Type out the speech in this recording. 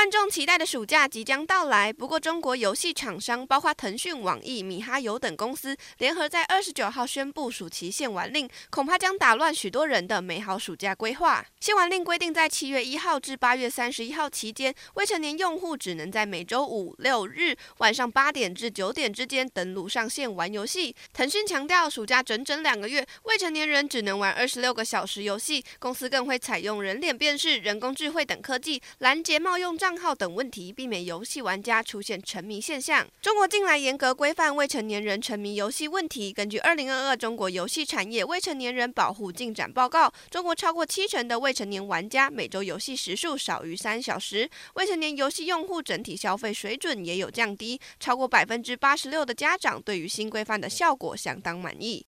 万众期待的暑假即将到来，不过中国游戏厂商包括腾讯、网易、米哈游等公司联合在二十九号宣布暑期限玩令，恐怕将打乱许多人的美好暑假规划。限玩令规定，在七月一号至八月三十一号期间，未成年用户只能在每周五六日晚上八点至九点之间登录上线玩游戏。腾讯强调，暑假整整两个月，未成年人只能玩二十六个小时游戏。公司更会采用人脸辨识、人工智慧等科技拦截冒用账账号等问题，避免游戏玩家出现沉迷现象。中国近来严格规范未成年人沉迷游戏问题。根据二零二二中国游戏产业未成年人保护进展报告，中国超过七成的未成年玩家每周游戏时数少于三小时，未成年游戏用户整体消费水准也有降低，超过百分之八十六的家长对于新规范的效果相当满意。